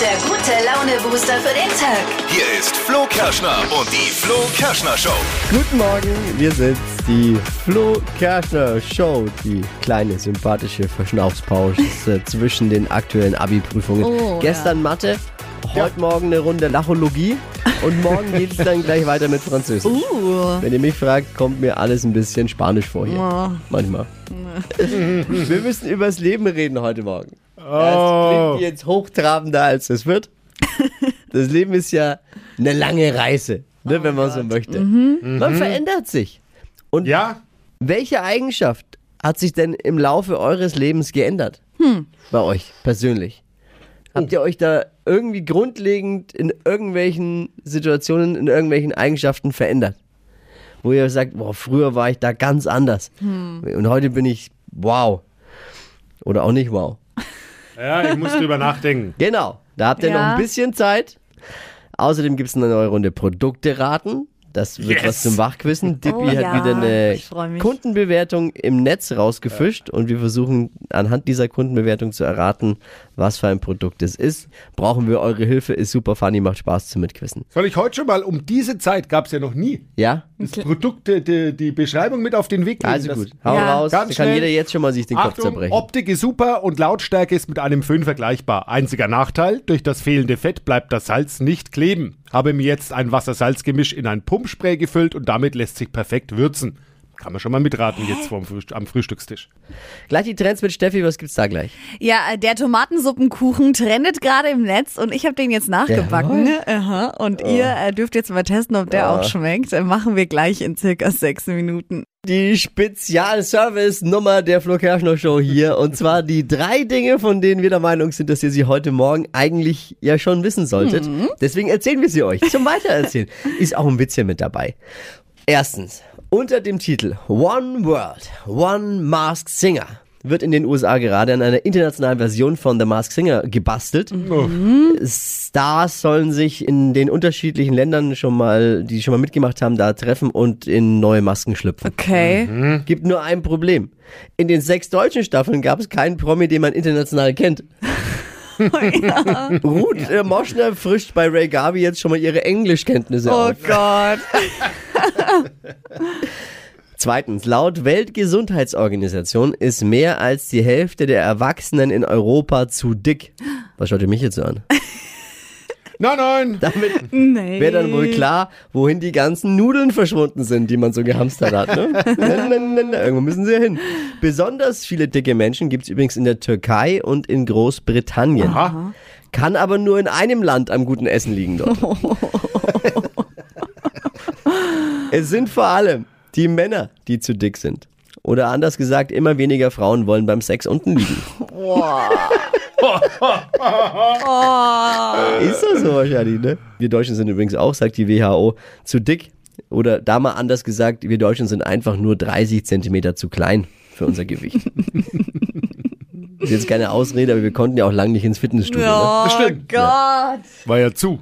der gute Laune-Booster für den Tag. Hier ist Flo Kerschner und die Flo Kerschner Show. Guten Morgen, wir sind die Flo Kerschner Show, die kleine sympathische Verschnaufspause zwischen den aktuellen Abi-Prüfungen. Oh, Gestern Mathe, heute Morgen eine Runde Lachologie und morgen geht es dann gleich weiter mit Französisch. Uh. Wenn ihr mich fragt, kommt mir alles ein bisschen spanisch vor hier. Oh. Manchmal. wir müssen übers Leben reden heute Morgen. Das klingt jetzt hochtrabender, als es wird. Das Leben ist ja eine lange Reise, ne, wenn man so möchte. Man verändert sich. Und Ja, welche Eigenschaft hat sich denn im Laufe eures Lebens geändert? Bei euch persönlich? Habt ihr euch da irgendwie grundlegend in irgendwelchen Situationen, in irgendwelchen Eigenschaften verändert? Wo ihr sagt, boah, früher war ich da ganz anders. Und heute bin ich wow. Oder auch nicht wow. Ja, ich muss drüber nachdenken. Genau, da habt ihr Ja. noch ein bisschen Zeit. Außerdem gibt es eine neue Runde Produkte raten. Das wird Yes. was zum Wachquissen. Dippy Oh hat ja, wieder eine. Kundenbewertung im Netz rausgefischt und wir versuchen anhand dieser Kundenbewertung zu erraten, was für ein Produkt es ist. Brauchen wir eure Hilfe, ist super funny, macht Spaß zum Mitquissen. Soll ich heute schon mal, um diese Zeit gab es ja noch nie, Ja? das Produkt, die, die, Beschreibung mit auf den Weg geben. Also gut, hau Ja. raus, Ganz kann schnell. jeder jetzt schon mal sich den Kopf Achtung, zerbrechen. Optik ist super und Lautstärke ist mit einem Föhn vergleichbar. Einziger Nachteil, durch das fehlende Fett bleibt das Salz nicht kleben. Habe mir jetzt ein Wasser-Salz-Gemisch in ein Pumpspray gefüllt und damit lässt sich perfekt würzen. Kann man schon mal mitraten jetzt vorm Frühst am Frühstückstisch. Gleich die Trends mit Steffi, was gibt's da gleich? Ja, äh, der Tomatensuppenkuchen trendet gerade im Netz und ich habe den jetzt nachgebacken. Aha. Und Oh. ihr äh, dürft jetzt mal testen, ob der auch schmeckt. Äh, Machen wir gleich in circa sechs Minuten. Die Spezialservice-Nummer der Flo Kerschner Show hier. Und zwar die drei Dinge, von denen wir der Meinung sind, dass ihr sie heute Morgen eigentlich ja schon wissen solltet. Deswegen erzählen wir sie euch. Zum Weitererzählen. Ist auch ein Witzchen mit dabei. Erstens, unter dem Titel One World, One Masked Singer wird in den USA gerade an einer internationalen Version von The Masked Singer gebastelt. Stars sollen sich in den unterschiedlichen Ländern schon mal, die schon mal mitgemacht haben, da treffen und in neue Masken schlüpfen. Okay. Gibt nur ein Problem. In den sechs deutschen Staffeln gab es keinen Promi, den man international kennt. Ruth äh, Moschner frischt bei Ray Garvey jetzt schon mal ihre Englischkenntnisse Oh auf. Gott. Zweitens, laut Weltgesundheitsorganisation ist mehr als die Hälfte der Erwachsenen in Europa zu dick. Was schaut ihr mich jetzt so an? Nein, nein! Damit Nee. wäre dann wohl klar, wohin die ganzen Nudeln verschwunden sind, die man so gehamstert hat. Ne? na, na, na, irgendwo müssen sie ja hin. Besonders viele dicke Menschen gibt es übrigens in der Türkei und in Großbritannien. Aha. Kann aber nur in einem Land am guten Essen liegen dort. es sind vor allem die Männer, die zu dick sind. Oder anders gesagt, immer weniger Frauen wollen beim Sex unten liegen. Ist das so wahrscheinlich, ne? Wir Deutschen sind übrigens auch, sagt die WHO, zu dick. Oder da mal anders gesagt, wir Deutschen sind einfach nur 30 Zentimeter zu klein für unser Gewicht. ist jetzt keine Ausrede, aber wir konnten ja auch lange nicht ins Fitnessstudio. Ne? Oh stimmt. Gott. War ja zu.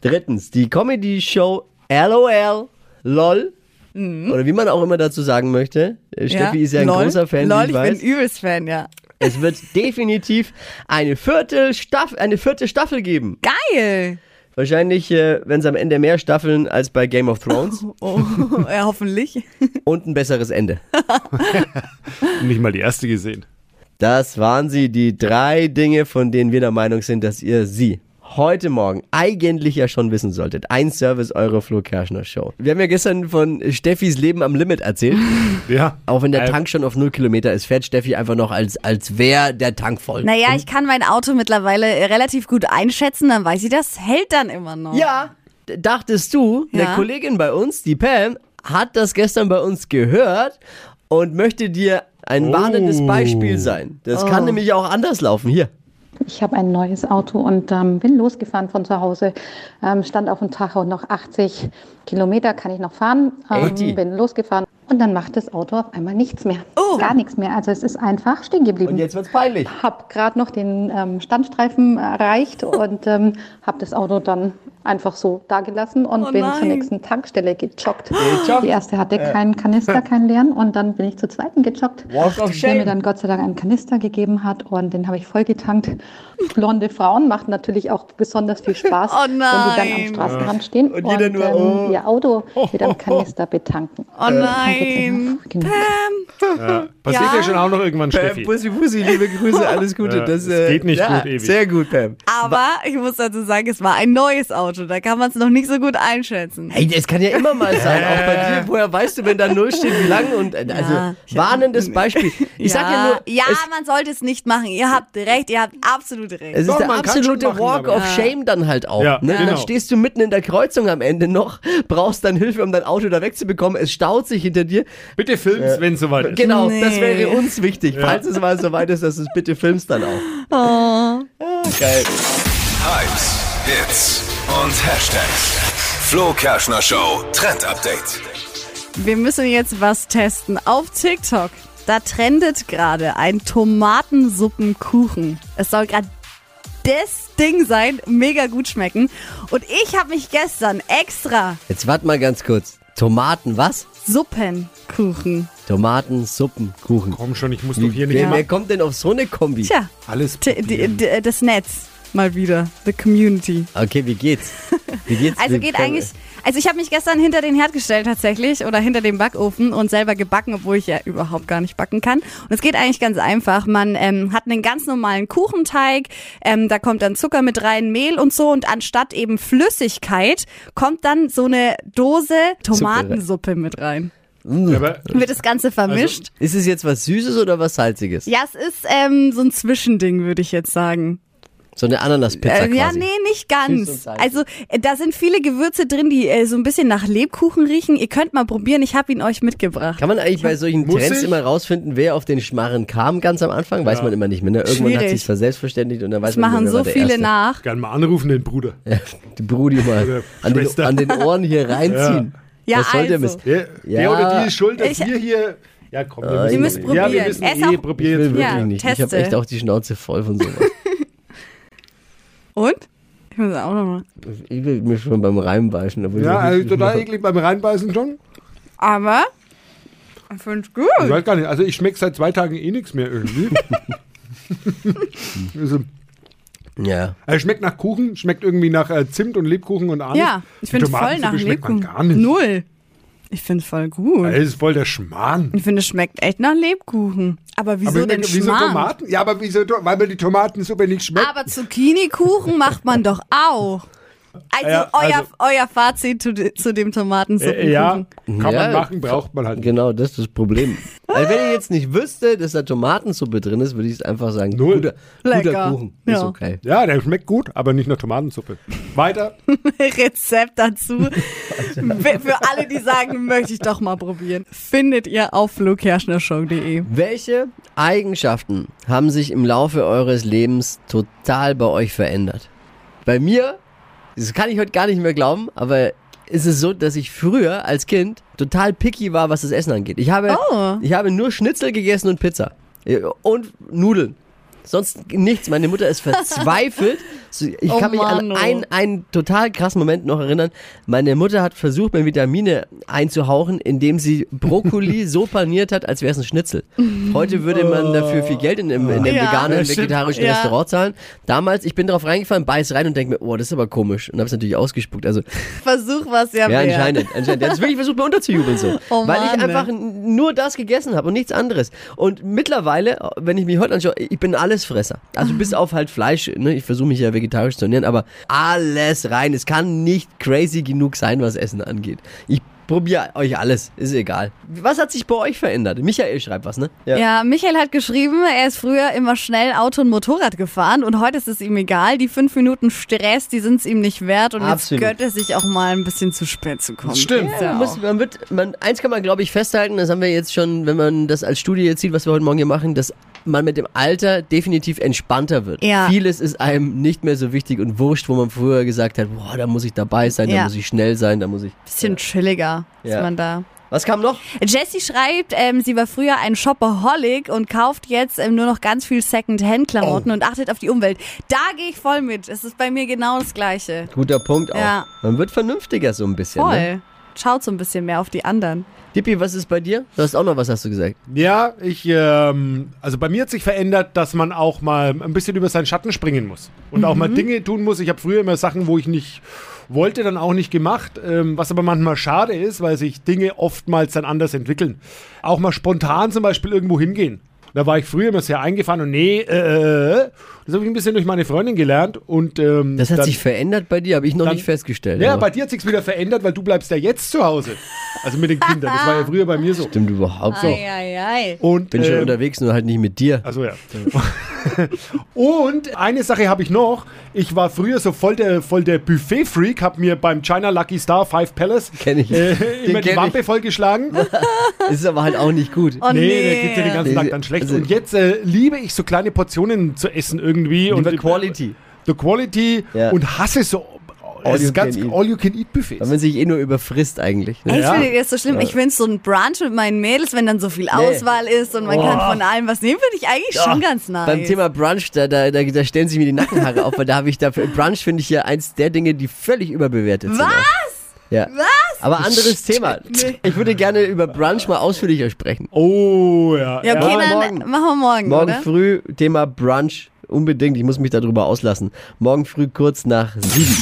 Drittens, die Comedy-Show LOL, LOL, oder wie man auch immer dazu sagen möchte. Äh, Steffi ist ja ein Lol. großer Fan, Lol, wie ich ich weiß. bin übelst Fan, ja. Es wird definitiv eine vierte, Staff eine vierte Staffel geben. Geil. Wahrscheinlich, äh, wenn es am Ende mehr Staffeln als bei Game of Thrones Oh, ja, hoffentlich. und ein besseres Ende. Nicht mal die erste gesehen. Das waren sie, die drei Dinge, von denen wir der Meinung sind, dass ihr sie heute Morgen eigentlich ja schon wissen solltet. Ein Service eurer Flo Kerschner Show. Wir haben ja gestern von Steffis Leben am Limit erzählt. Ja. Auch wenn der Äh, Tank schon auf 0 Kilometer ist, fährt Steffi einfach noch, als, als wäre der Tank voll. Naja, ich kann mein Auto mittlerweile relativ gut einschätzen, dann weiß ich, das hält dann immer noch. Ja, dachtest du, eine Ja. Kollegin bei uns, die Pam, hat das gestern bei uns gehört und möchte dir ein Oh. warnendes Beispiel sein. Das kann nämlich auch anders laufen. Hier. Ich habe ein neues Auto und ähm, bin losgefahren von zu Hause. Ähm, stand auf dem Tacho noch 80 Kilometer kann ich noch fahren. Ähm, bin losgefahren und dann macht das Auto auf einmal nichts mehr. Gar nichts mehr. Also es ist einfach stehen Und geblieben. jetzt wird's peinlich. Habe gerade noch den ähm, Standstreifen erreicht und ähm, habe das Auto dann einfach so dagelassen und Oh bin zur nächsten Tankstelle gejoggt. Gejoggt? Die erste hatte keinen Kanister, keinen leeren und dann bin ich zur zweiten gejoggt, der mir dann Gott sei Dank einen Kanister gegeben hat und den habe ich voll getankt. Blonde Frauen macht natürlich auch besonders viel Spaß, Oh wenn die dann am. Straßenrand stehen Und und, jeder nur, oh. ähm, ihr Auto mit einem Kanister betanken. Oh nein. Genau. Ja. Passiert Ja. ja schon auch noch irgendwann, Pam, Steffi. Bussi, Bussi, liebe Grüße, alles Gute. Ja, das es geht nicht ja, gut ewig. Sehr gut, Pam. Aber ich muss dazu sagen, es war ein neues Auto. Da kann man es noch nicht so gut einschätzen. Hey, es kann ja immer mal sein, auch bei dir. Woher weißt du, wenn da Null steht, wie lang? Und äh, also Ja, warnendes Beispiel. Ich sag ja nur, ja, es, man sollte es nicht machen. Ihr habt recht, ihr habt absolut recht. es ist Doch, der absolute machen, Walk of Shame dann halt auch. Ja, ne? genau. Dann stehst du mitten in der Kreuzung am Ende noch, brauchst dann Hilfe, um dein Auto da wegzubekommen. Es staut sich hinter dir. Bitte film's, wenn es soweit ist. Genau, Nee. das wäre uns wichtig. Falls es mal so weit ist, dass du es bitte filmst dann auch. Oh. Geil. Hypes, Hits und Hashtags. Flo Kerschner Show Trend Update. Wir müssen jetzt was testen. Auf TikTok, da trendet gerade ein Tomatensuppenkuchen. Es soll gerade das Ding sein, mega gut schmecken. Und ich habe mich gestern extra Jetzt warte mal ganz kurz. Tomaten, was? Suppenkuchen. Tomaten, Suppen, Kuchen. Komm schon, ich muss doch hier nicht Wer, immer wer kommt denn auf so eine Kombi? Tja, alles t- das Netz mal wieder. The Community. Okay, wie geht's? Wie geht's? Also geht eigentlich, also ich habe mich gestern hinter den Herd gestellt tatsächlich oder hinter dem Backofen und selber gebacken, obwohl ich ja überhaupt gar nicht backen kann. Und es geht eigentlich ganz einfach. Man ähm, hat einen ganz normalen Kuchenteig, ähm, da kommt dann Zucker mit rein, Mehl und so und anstatt eben Flüssigkeit kommt dann so eine Dose Tomatensuppe mit rein. Aber Wird das Ganze vermischt. Ist es jetzt was Süßes oder was Salziges? ja, es ist ähm, so ein Zwischending, würde ich jetzt sagen. So eine Ananaspizza Äh, ja, quasi. nee, nicht ganz. Also äh, da sind viele Gewürze drin, die äh, so ein bisschen nach Lebkuchen riechen. Ihr könnt mal probieren, ich habe ihn euch mitgebracht. Kann man eigentlich bei solchen Muss Trends ich? immer rausfinden, wer auf den Schmarren kam ganz am Anfang? Weiß man immer nicht mehr. Ne? Irgendwann hat Schwierig. sich verselbstverständigt und dann weiß Das man machen nicht mehr, so wer der viele Erste. nach. gerne mal anrufen, den Bruder. Ja, die Brudi mal Oder an den, Schwester. an den Ohren hier reinziehen. Ja, Was soll der also. Mist? Der, Ja. der oder die ist schuld, dass Ich- wir hier. Ja, komm, wir Ah, müssen, müssen Ja, wir probieren. müssen eh auch- Ich probieren. will wirklich Ja, nicht. Ich habe teste. echt auch die Schnauze voll von sowas. Und? Ich muss auch nochmal. ich will mir schon beim Reinbeißen. obwohl Ja, ich also total eklig beim Reinbeißen schon. Aber ich finde es gut. Ich weiß gar nicht, also ich schmecke seit zwei Tagen eh nichts mehr irgendwie. also, Ja. also schmeckt nach Kuchen, schmeckt irgendwie nach äh, Zimt und Lebkuchen und Anis. Ja, ich finde es voll nach Lebkuchen. gar nicht. Null. Ich finde es voll gut. Das ist voll der Schmarrn. Ich finde, es schmeckt echt nach Lebkuchen. Aber wieso aber denn wieso Schmarrn? Tomaten? Ja, aber wieso, weil mir die Tomatensuppe nicht schmeckt. Aber Zucchini-Kuchen macht man doch auch. Also, Ja, euer, also- euer Fazit zu, zu dem Tomatensuppenkuchen. ja, kann Ja. man machen, braucht man halt nicht. Genau, das ist das Problem. Also wenn ich jetzt nicht wüsste, dass da Tomatensuppe drin ist, würde ich einfach sagen, Null. guter, guter Lecker. Kuchen. Ist Ja. okay. Ja, der schmeckt gut, aber nicht nach Tomatensuppe. Weiter. Rezept dazu. Für für alle, die sagen, möchte ich doch mal probieren. Findet ihr auf flokerschnershow.de. Welche Eigenschaften haben sich im Laufe eures Lebens total bei euch verändert? Bei mir, das kann ich heute gar nicht mehr glauben, aber ist es so, dass ich früher als Kind total picky war, was das Essen angeht. Ich habe, Oh. ich habe nur Schnitzel gegessen und Pizza. Und Nudeln. Sonst nichts. Meine Mutter ist verzweifelt. Ich Oh kann mich Mann, an oh. einen, einen total krassen Moment noch erinnern. Meine Mutter hat versucht, mir Vitamine einzuhauchen, indem sie Brokkoli so paniert hat, als wäre es ein Schnitzel. Heute würde man dafür viel Geld in, dem- in dem Ja. veganen, Ja, vegetarischen Ja. Restaurant zahlen. Damals, ich bin darauf reingefallen, beiß rein und denke mir, oh, das ist aber komisch. Und habe es natürlich ausgespuckt. Also Versuch was ja, ja, wert. anscheinend, anscheinend. Der hat es wirklich versucht, mir unterzujubeln so. Oh weil ich Mann, einfach ne? nur das gegessen habe und nichts anderes. Und mittlerweile, wenn ich mich heute anschaue, ich bin Allesfresser. Also bis auf halt Fleisch, ne? ich versuche mich ja vegetarisch zu ernähren, aber alles rein. Es kann nicht crazy genug sein, was Essen angeht. Ich probiere euch alles, ist egal. Was hat sich bei euch verändert? Michael schreibt was, ne? Ja, Michael hat geschrieben, er ist früher immer schnell Auto und Motorrad gefahren und heute ist es ihm egal. Die fünf Minuten Stress, die sind es ihm nicht wert und Absolut. jetzt gönnt er sich auch mal ein bisschen zu spät zu kommen. Stimmt. Ja Man, muss, auch. man wird, man, eins kann man, glaube ich, festhalten, das haben wir jetzt schon, wenn man das als Studie jetzt sieht, was wir heute Morgen hier machen, dass man mit dem Alter definitiv entspannter wird. Ja. Vieles ist einem nicht mehr so wichtig und wurscht, wo man früher gesagt hat, boah, da muss ich dabei sein, da Ja. muss ich schnell sein, da muss ich. Bisschen chilliger ist Ja. man da. Was kam noch? Jessie schreibt, ähm, sie war früher ein Shopaholic und kauft jetzt ähm, nur noch ganz viel Second-Hand-Klamotten Oh. und achtet auf die Umwelt. Da gehe ich voll mit. Es ist bei mir genau das Gleiche. Guter Punkt auch. Ja. Man wird vernünftiger so ein bisschen. Voll. Ne? Schaut so ein bisschen mehr auf die anderen. Dippi, was ist bei dir? Du hast auch noch was, hast du gesagt. Ja, ich, ähm, also bei mir hat sich verändert, dass man auch mal ein bisschen über seinen Schatten springen muss. Und auch mal Dinge tun muss. Ich habe früher immer Sachen, wo ich nicht wollte, dann auch nicht gemacht. Ähm, was aber manchmal schade ist, weil sich Dinge oftmals dann anders entwickeln. Auch mal spontan zum Beispiel irgendwo hingehen. Da war ich früher immer sehr eingefahren und nee, äh, äh, das habe ich ein bisschen durch meine Freundin gelernt. Und, ähm, Das hat dann, sich verändert bei dir, habe ich noch dann- nicht festgestellt. Ja, aber bei dir hat sich's wieder verändert, weil du bleibst ja jetzt zu Hause. Also mit den Kindern. Das war ja früher bei mir so. Stimmt überhaupt so. Eieiei. Und, Bin schon ähm, unterwegs, nur halt nicht mit dir. Also ja. Und eine Sache habe ich noch. Ich war früher so voll der, voll der Buffet-Freak, habe mir beim China Lucky Star Five Palace Kenn ich. äh, immer die Wampe vollgeschlagen. Ist aber halt auch nicht gut. Oh nee, nee. der geht ja den ganzen Tag dann schlecht. Also- Und jetzt äh, liebe ich so kleine Portionen zu essen irgendwie. Und Lieber Quality. The Quality Ja. und hasse so All es you ist ganz can eat. All-You-Can-Eat-Buffets. Weil man sich eh nur überfrisst eigentlich. Ne? Ja. findet ihr das so schlimm? Ich finde so ein Brunch mit meinen Mädels, wenn dann so viel Auswahl ist und man kann von allem was nehmen, finde ich eigentlich schon ganz nice. Beim Thema Brunch, da, da, da, da stellen sich mir die Nackenhaare auf, weil da habe ich dafür. Brunch finde ich ja eins der Dinge, die völlig überbewertet sind. Was? Ja. Was? Aber anderes Thema. Ich würde gerne über Brunch mal ausführlicher sprechen. Oh, ja. ja, okay, Ja, dann morgen. machen wir morgen, Morgen oder? früh Thema Brunch. Unbedingt, ich muss mich darüber auslassen. Morgen früh kurz nach sieben.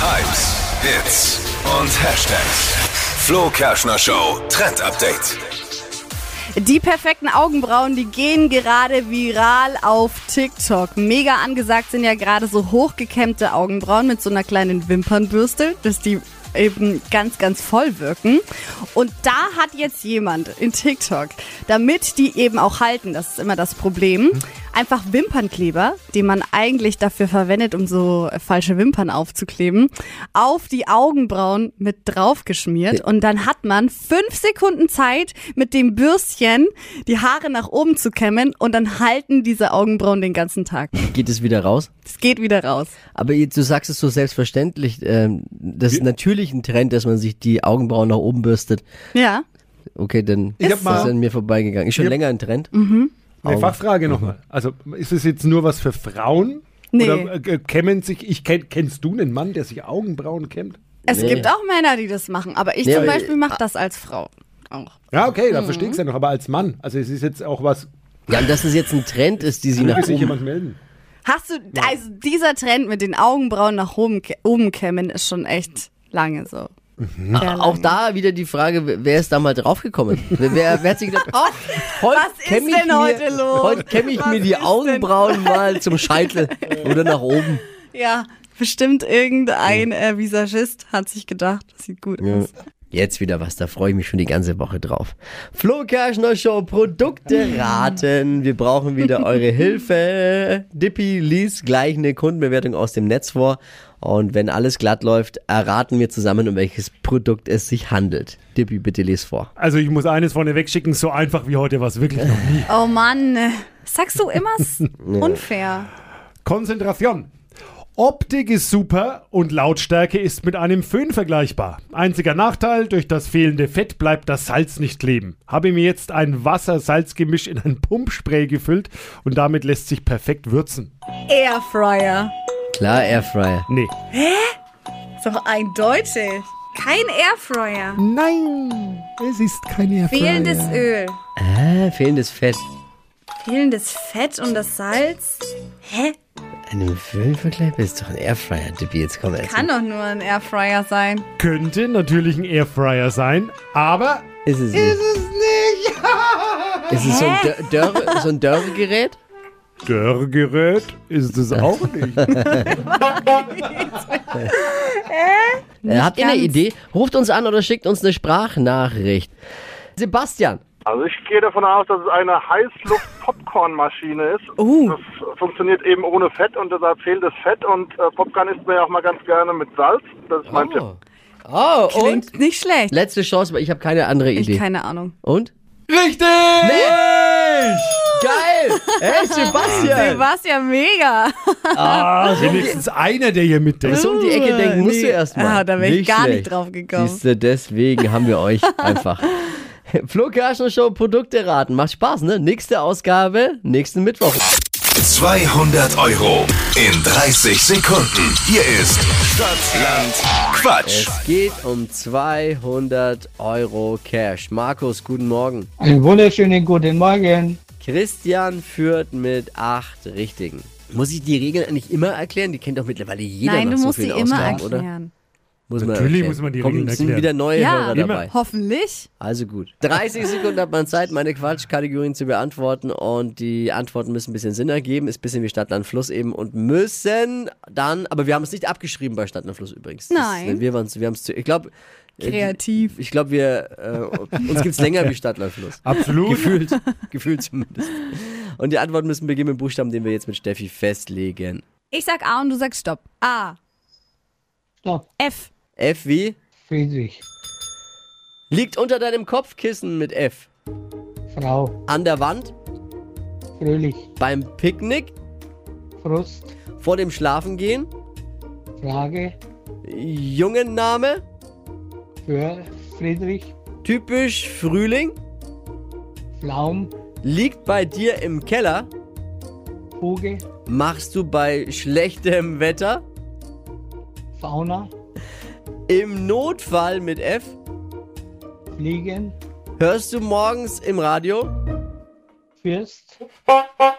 Hypes, Hits und Hashtags. Flo Kerschner Show Trend Update. Die perfekten Augenbrauen, die gehen gerade viral auf TikTok. Mega angesagt sind ja gerade so hochgekämmte Augenbrauen mit so einer kleinen Wimpernbürste, dass die eben ganz, ganz voll wirken. Und da hat jetzt jemand in TikTok, damit die eben auch halten, das ist immer das Problem, einfach Wimpernkleber, den man eigentlich dafür verwendet, um so falsche Wimpern aufzukleben, auf die Augenbrauen mit draufgeschmiert. Und dann hat man fünf Sekunden Zeit, mit dem Bürstchen die Haare nach oben zu kämmen und dann halten diese Augenbrauen den ganzen Tag. Geht es wieder raus? Es geht wieder raus. Aber du sagst es so selbstverständlich. Ähm, das ist natürlich ein Trend, dass man sich die Augenbrauen nach oben bürstet. Ja. Okay, dann Ich ist das mal- an mir vorbeigegangen. Ist schon länger ein Trend. Eine Fachfrage nochmal. Also ist es jetzt nur was für Frauen? Nee. Oder äh, kämmen sich, ich kenn, kennst du einen Mann, der sich Augenbrauen kämmt? Es Nee. gibt auch Männer, die das machen, aber ich Nee, zum aber- Beispiel mache das als Frau auch. Ja, okay, da verstehe ich es ja noch, aber als Mann. Also es ist jetzt auch was, Ja, und dass es jetzt ein Trend ist, die sie nach möge sich oben. jemand melden. Hast du, also dieser Trend mit den Augenbrauen nach oben, oben kämmen ist schon echt lange so. Lange. Auch da wieder die Frage, wer- ist da mal draufgekommen? Wer, wer, hat sich gedacht, oh, heute Was ist denn mir, heute los? Heute kämme ich Was mir die ist denn- Augenbrauen mal zum Scheitel oder nach oben. Ja, bestimmt irgendein äh, Visagist hat sich gedacht, das sieht gut aus. Jetzt wieder was, da freue ich mich schon die ganze Woche drauf. Flo Kerschner Show, Produkte raten. Wir brauchen wieder eure Hilfe. Dippy liest gleich eine Kundenbewertung aus dem Netz vor. Und wenn alles glatt läuft, erraten wir zusammen, um welches Produkt es sich handelt. Dippy, bitte lies vor. Also ich muss eines vorneweg schicken, so einfach wie heute war es wirklich noch nie. Oh Mann, sagst du immer s- unfair. Konzentration. Optik ist super und Lautstärke ist mit einem Föhn vergleichbar. Einziger Nachteil, durch das fehlende Fett bleibt das Salz nicht kleben. Habe mir jetzt ein Wasser-Salz-Gemisch in ein Pumpspray gefüllt und damit lässt sich perfekt würzen. Airfryer. Klar, Airfryer. Nee. Ist doch eindeutig. Kein Airfryer. Nein, es ist keine Fehlendes Öl. Ah, fehlendes Fett. Fehlendes Fett und das Salz. Hä? Einem Föhnvergleich ist doch ein Airfryer, Dippy. Jetzt komm jetzt. Kann doch nur ein Airfryer sein. Könnte natürlich ein Airfryer sein, aber Ist es nicht. ist es nicht. Ist es so ein, Dör Dörre, so ein Dörregerät? Dörrgerät ist es auch nicht. Äh, habt ihr eine. Idee? Ruft uns an oder schickt uns eine Sprachnachricht. Sebastian. Also ich gehe davon aus, dass es eine Heißluft-Popcorn-Maschine ist. Uh. Das funktioniert eben ohne Fett und deshalb fehlt das Fett und äh, Popcorn isst man ja auch mal ganz gerne mit Salz. Das ist mein Tipp. Oh, oh und? Klingt nicht schlecht. Letzte Chance, weil ich habe keine andere Ich Idee. keine Ahnung. Und? Richtig! Geil! Hey, Sebastian! Sebastian, mega. Wenigstens einer, der hier mitdenkt. So um die Ecke denken musst du erstmal. Ah, da wär ich gar nicht drauf gekommen. Siehst du, deswegen haben wir euch einfach. Flo Kerschner Show Produkte raten. Macht Spaß, ne? Nächste Ausgabe, nächsten Mittwoch. 200 Euro in 30 Sekunden. Hier ist Stadtland Quatsch. Es geht um 200 Euro Cash. Markus, guten Morgen. Einen wunderschönen guten Morgen. Christian führt mit acht Richtigen. Muss ich die Regeln eigentlich immer erklären? Die kennt doch mittlerweile jeder Nein, du so musst sie immer Ausgaben, oder? erklären. Muss man Natürlich erklären. muss man die Regeln sind erklären. wieder neue Ja. Hörer Immer. dabei. Hoffentlich. Also gut. 30 Sekunden hat man Zeit, meine Quatschkategorien zu beantworten und die Antworten müssen ein bisschen Sinn ergeben. Ist ein bisschen wie Stadt, Land, Fluss eben und müssen dann, aber wir haben es nicht abgeschrieben bei Stadt, Land, Fluss übrigens. Das, Nein. wir waren's, wir haben es zu, ich glaube, Kreativ. ich glaube, wir, äh, uns gibt's länger wie Stadt, Land, Fluss. Absolut. Gefühlt, gefühlt zumindest. Und die Antworten müssen beginnen mit Buchstaben, den wir jetzt mit Steffi festlegen. Ich sag A und du sagst Stopp. A. Stopp. F. F wie? Friedrich. Liegt unter deinem Kopfkissen mit F. Frau. An der Wand, Fröhlich. beim Picknick, Frust. vor dem Schlafengehen, Frage. Jungenname, Für Friedrich. typisch Frühling, Pflaum. liegt bei dir im Keller, Fuge. machst du bei schlechtem Wetter, Fauna. im Notfall mit F, Fliegen. hörst du morgens im Radio? Fürst.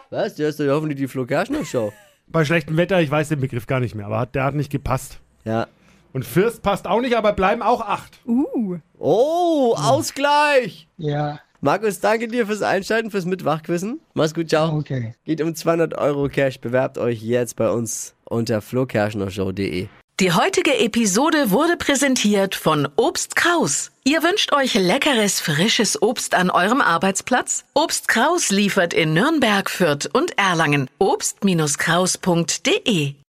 Was? Du hörst doch hoffentlich die Flo Kerschner Show. Bei schlechtem Wetter, ich weiß den Begriff gar nicht mehr, aber hat- der hat nicht gepasst. Ja. Und Fürst passt auch nicht, aber bleiben auch acht. Uh. Oh, Ausgleich! Ja. Markus, danke dir fürs Einschalten, fürs Mitwachquissen. Mach's gut, ciao. Okay. Geht um 200 Euro Cash. Bewerbt euch jetzt bei uns unter flokerschnershow.de. Die heutige Episode wurde präsentiert von Obst Kraus. Ihr wünscht euch leckeres, frisches Obst an eurem Arbeitsplatz? Obst Kraus liefert in Nürnberg, Fürth und Erlangen. Obst-Kraus.de